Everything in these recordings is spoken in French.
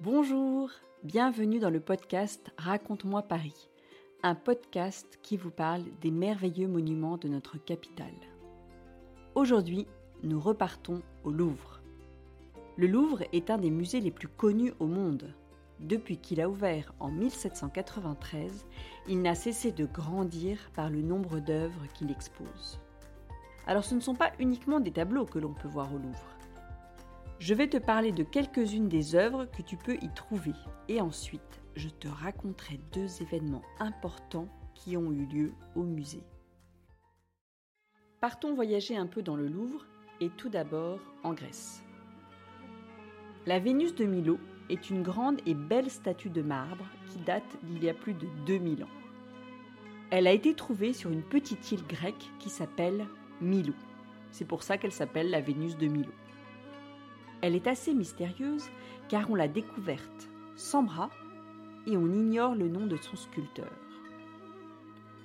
Bonjour, bienvenue dans le podcast Raconte-moi Paris, un podcast qui vous parle des merveilleux monuments de notre capitale. Aujourd'hui, nous repartons au Louvre. Le Louvre est un des musées les plus connus au monde. Depuis qu'il a ouvert en 1793, il n'a cessé de grandir par le nombre d'œuvres qu'il expose. Alors ce ne sont pas uniquement des tableaux que l'on peut voir au Louvre. Je vais te parler de quelques-unes des œuvres que tu peux y trouver et ensuite je te raconterai deux événements importants qui ont eu lieu au musée. Partons voyager un peu dans le Louvre et tout d'abord en Grèce. La Vénus de Milo est une grande et belle statue de marbre qui date d'il y a plus de 2000 ans. Elle a été trouvée sur une petite île grecque qui s'appelle Milo. C'est pour ça qu'elle s'appelle la Vénus de Milo. Elle est assez mystérieuse car on l'a découverte sans bras et on ignore le nom de son sculpteur.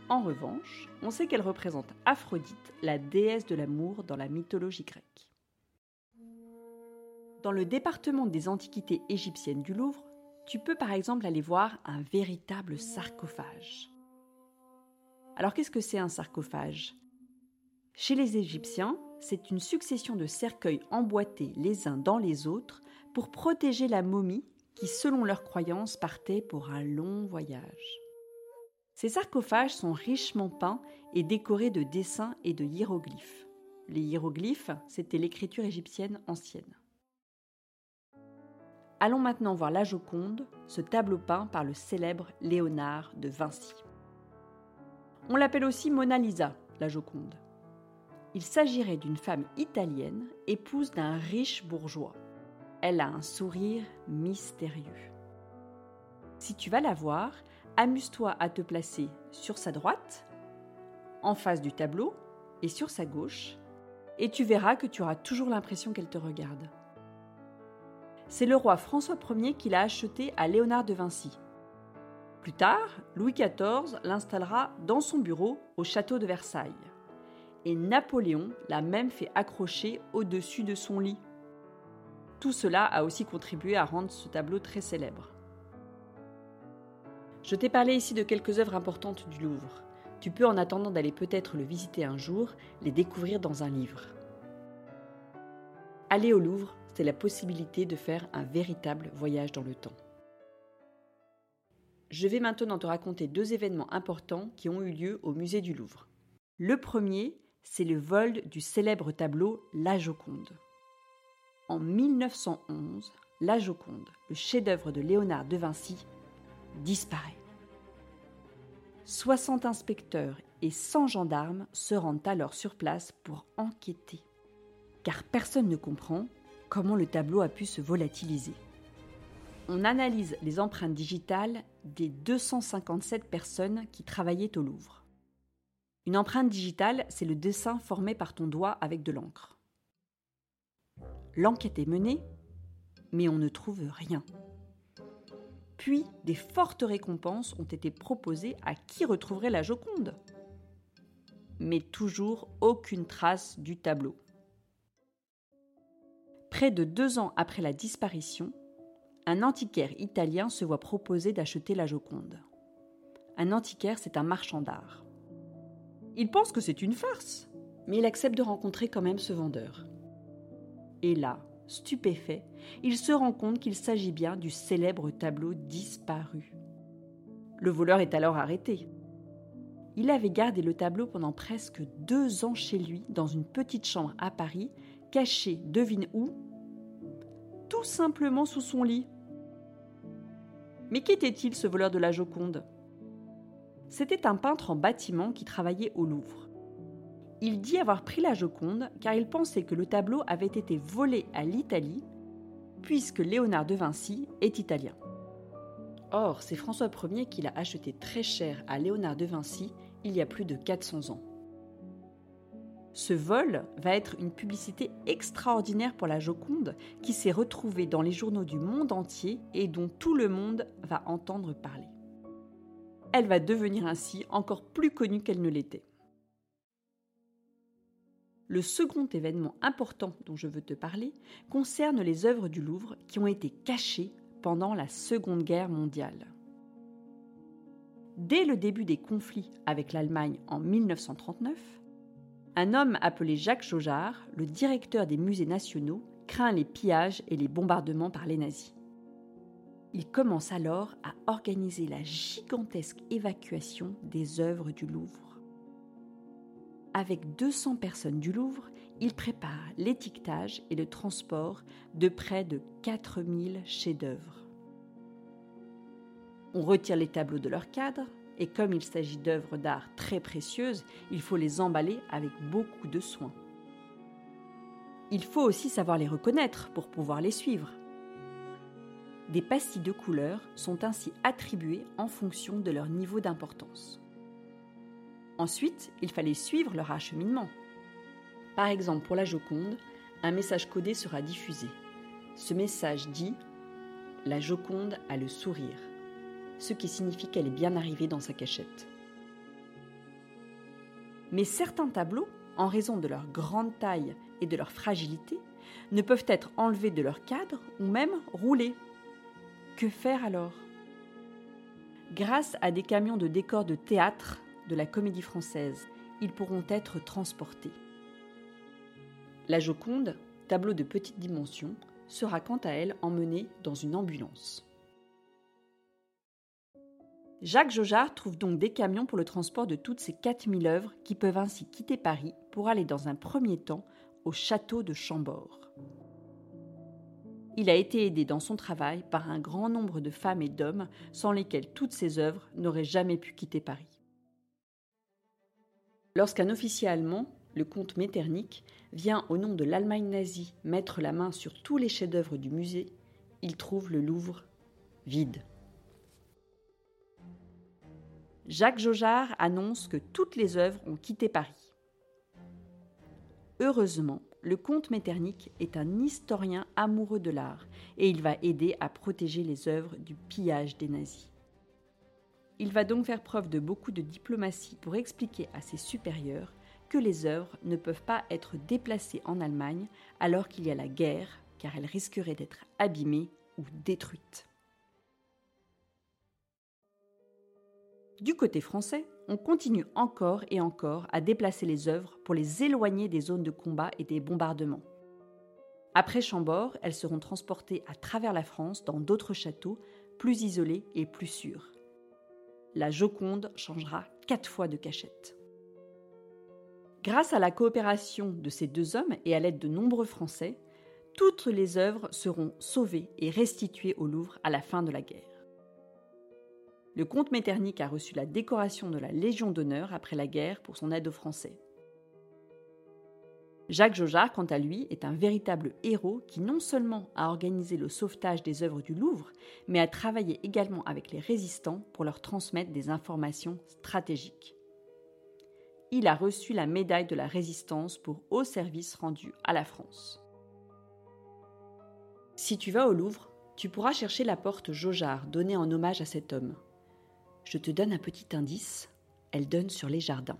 En revanche, on sait qu'elle représente Aphrodite, la déesse de l'amour dans la mythologie grecque. Dans le département des antiquités égyptiennes du Louvre, tu peux par exemple aller voir un véritable sarcophage. Alors qu'est-ce que c'est un sarcophage? Chez les Égyptiens, c'est une succession de cercueils emboîtés les uns dans les autres pour protéger la momie qui, selon leurs croyances, partait pour un long voyage. Ces sarcophages sont richement peints et décorés de dessins et de hiéroglyphes. Les hiéroglyphes, c'était l'écriture égyptienne ancienne. Allons maintenant voir la Joconde, ce tableau peint par le célèbre Léonard de Vinci. On l'appelle aussi Mona Lisa, la Joconde. Il s'agirait d'une femme italienne, épouse d'un riche bourgeois. Elle a un sourire mystérieux. Si tu vas la voir, amuse-toi à te placer sur sa droite, en face du tableau et sur sa gauche, et tu verras que tu auras toujours l'impression qu'elle te regarde. C'est le roi François Ier qui l'a achetée à Léonard de Vinci. Plus tard, Louis XIV l'installera dans son bureau au château de Versailles et Napoléon l'a même fait accrocher au-dessus de son lit. Tout cela a aussi contribué à rendre ce tableau très célèbre. Je t'ai parlé ici de quelques œuvres importantes du Louvre. Tu peux, en attendant d'aller peut-être le visiter un jour, les découvrir dans un livre. Aller au Louvre, c'est la possibilité de faire un véritable voyage dans le temps. Je vais maintenant te raconter deux événements importants qui ont eu lieu au musée du Louvre. Le premier, c'est le vol du célèbre tableau La Joconde. En 1911, La Joconde, le chef-d'œuvre de Léonard de Vinci, disparaît. 60 inspecteurs et 100 gendarmes se rendent alors sur place pour enquêter. Car personne ne comprend comment le tableau a pu se volatiliser. On analyse les empreintes digitales des 257 personnes qui travaillaient au Louvre. Une empreinte digitale, c'est le dessin formé par ton doigt avec de l'encre. L'enquête est menée, mais on ne trouve rien. Puis, des fortes récompenses ont été proposées à qui retrouverait la Joconde. Mais toujours aucune trace du tableau. Près de deux ans après la disparition, un antiquaire italien se voit proposer d'acheter la Joconde. Un antiquaire, c'est un marchand d'art. Il pense que c'est une farce, mais il accepte de rencontrer quand même ce vendeur. Et là, stupéfait, il se rend compte qu'il s'agit bien du célèbre tableau disparu. Le voleur est alors arrêté. Il avait gardé le tableau pendant presque deux ans chez lui, dans une petite chambre à Paris, caché, devine où? Tout simplement sous son lit. Mais qu'était-il ce voleur de la Joconde? C'était un peintre en bâtiment qui travaillait au Louvre. Il dit avoir pris la Joconde car il pensait que le tableau avait été volé à l'Italie, puisque Léonard de Vinci est italien. Or, c'est François Ier qui l'a acheté très cher à Léonard de Vinci il y a plus de 400 ans. Ce vol va être une publicité extraordinaire pour la Joconde qui s'est retrouvée dans les journaux du monde entier et dont tout le monde va entendre parler elle va devenir ainsi encore plus connue qu'elle ne l'était. Le second événement important dont je veux te parler concerne les œuvres du Louvre qui ont été cachées pendant la Seconde Guerre mondiale. Dès le début des conflits avec l'Allemagne en 1939, un homme appelé Jacques Jaujard, le directeur des musées nationaux, craint les pillages et les bombardements par les nazis. Il commence alors à organiser la gigantesque évacuation des œuvres du Louvre. Avec 200 personnes du Louvre, il prépare l'étiquetage et le transport de près de 4000 chefs-d'œuvre. On retire les tableaux de leur cadre, et comme il s'agit d'œuvres d'art très précieuses, il faut les emballer avec beaucoup de soin. Il faut aussi savoir les reconnaître pour pouvoir les suivre. Des pastilles de couleurs sont ainsi attribuées en fonction de leur niveau d'importance. Ensuite, il fallait suivre leur acheminement. Par exemple, pour la Joconde, un message codé sera diffusé. Ce message dit La Joconde a le sourire, ce qui signifie qu'elle est bien arrivée dans sa cachette. Mais certains tableaux, en raison de leur grande taille et de leur fragilité, ne peuvent être enlevés de leur cadre ou même roulés. Que faire alors? Grâce à des camions de décors de théâtre de la comédie française, ils pourront être transportés. La Joconde, tableau de petite dimension, sera quant à elle emmenée dans une ambulance. Jacques Jaujard trouve donc des camions pour le transport de toutes ces 4000 œuvres qui peuvent ainsi quitter Paris pour aller dans un premier temps au château de Chambord. Il a été aidé dans son travail par un grand nombre de femmes et d'hommes sans lesquels toutes ces œuvres n'auraient jamais pu quitter Paris. Lorsqu'un officier allemand, le comte Metternich, vient au nom de l'Allemagne nazie mettre la main sur tous les chefs-d'œuvre du musée, il trouve le Louvre vide. Jacques Jaujard annonce que toutes les œuvres ont quitté Paris. Heureusement, le comte Metternich est un historien amoureux de l'art et il va aider à protéger les œuvres du pillage des nazis. Il va donc faire preuve de beaucoup de diplomatie pour expliquer à ses supérieurs que les œuvres ne peuvent pas être déplacées en Allemagne alors qu'il y a la guerre, car elles risqueraient d'être abîmées ou détruites. Du côté français, on continue encore et encore à déplacer les œuvres pour les éloigner des zones de combat et des bombardements. Après Chambord, elles seront transportées à travers la France dans d'autres châteaux, plus isolés et plus sûrs. La Joconde changera quatre fois de cachette. Grâce à la coopération de ces deux hommes et à l'aide de nombreux Français, toutes les œuvres seront sauvées et restituées au Louvre à la fin de la guerre. Le comte Metternich a reçu la décoration de la Légion d'honneur après la guerre pour son aide aux Français. Jacques Jaujard, quant à lui, est un véritable héros qui non seulement a organisé le sauvetage des œuvres du Louvre, mais a travaillé également avec les résistants pour leur transmettre des informations stratégiques il a reçu la médaille de la résistance pour haut service rendu à la France. Si tu vas au Louvre, tu pourras chercher la porte Jaujard donnée en hommage à cet homme. Je te donne un petit indice, elle donne sur les jardins.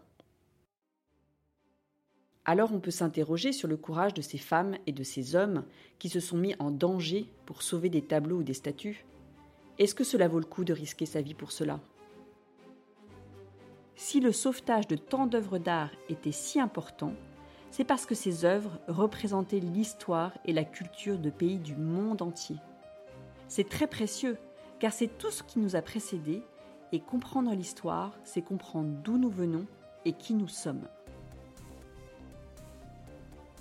Alors on peut s'interroger sur le courage de ces femmes et de ces hommes qui se sont mis en danger pour sauver des tableaux ou des statues. Est-ce que cela vaut le coup de risquer sa vie pour cela? Si le sauvetage de tant d'œuvres d'art était si important, c'est parce que ces œuvres représentaient l'histoire et la culture de pays du monde entier. C'est très précieux, car c'est tout ce qui nous a précédés, et comprendre l'histoire, c'est comprendre d'où nous venons et qui nous sommes.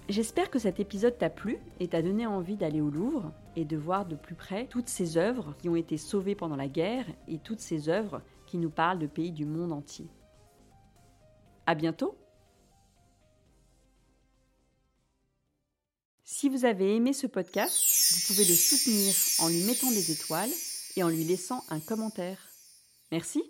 J'espère que cet épisode t'a plu et t'a donné envie d'aller au Louvre et de voir de plus près toutes ces œuvres qui ont été sauvées pendant la guerre et toutes ces œuvres qui nous parlent de pays du monde entier. À bientôt Si vous avez aimé ce podcast, vous pouvez le soutenir en lui mettant des étoiles et en lui laissant un commentaire. Merci.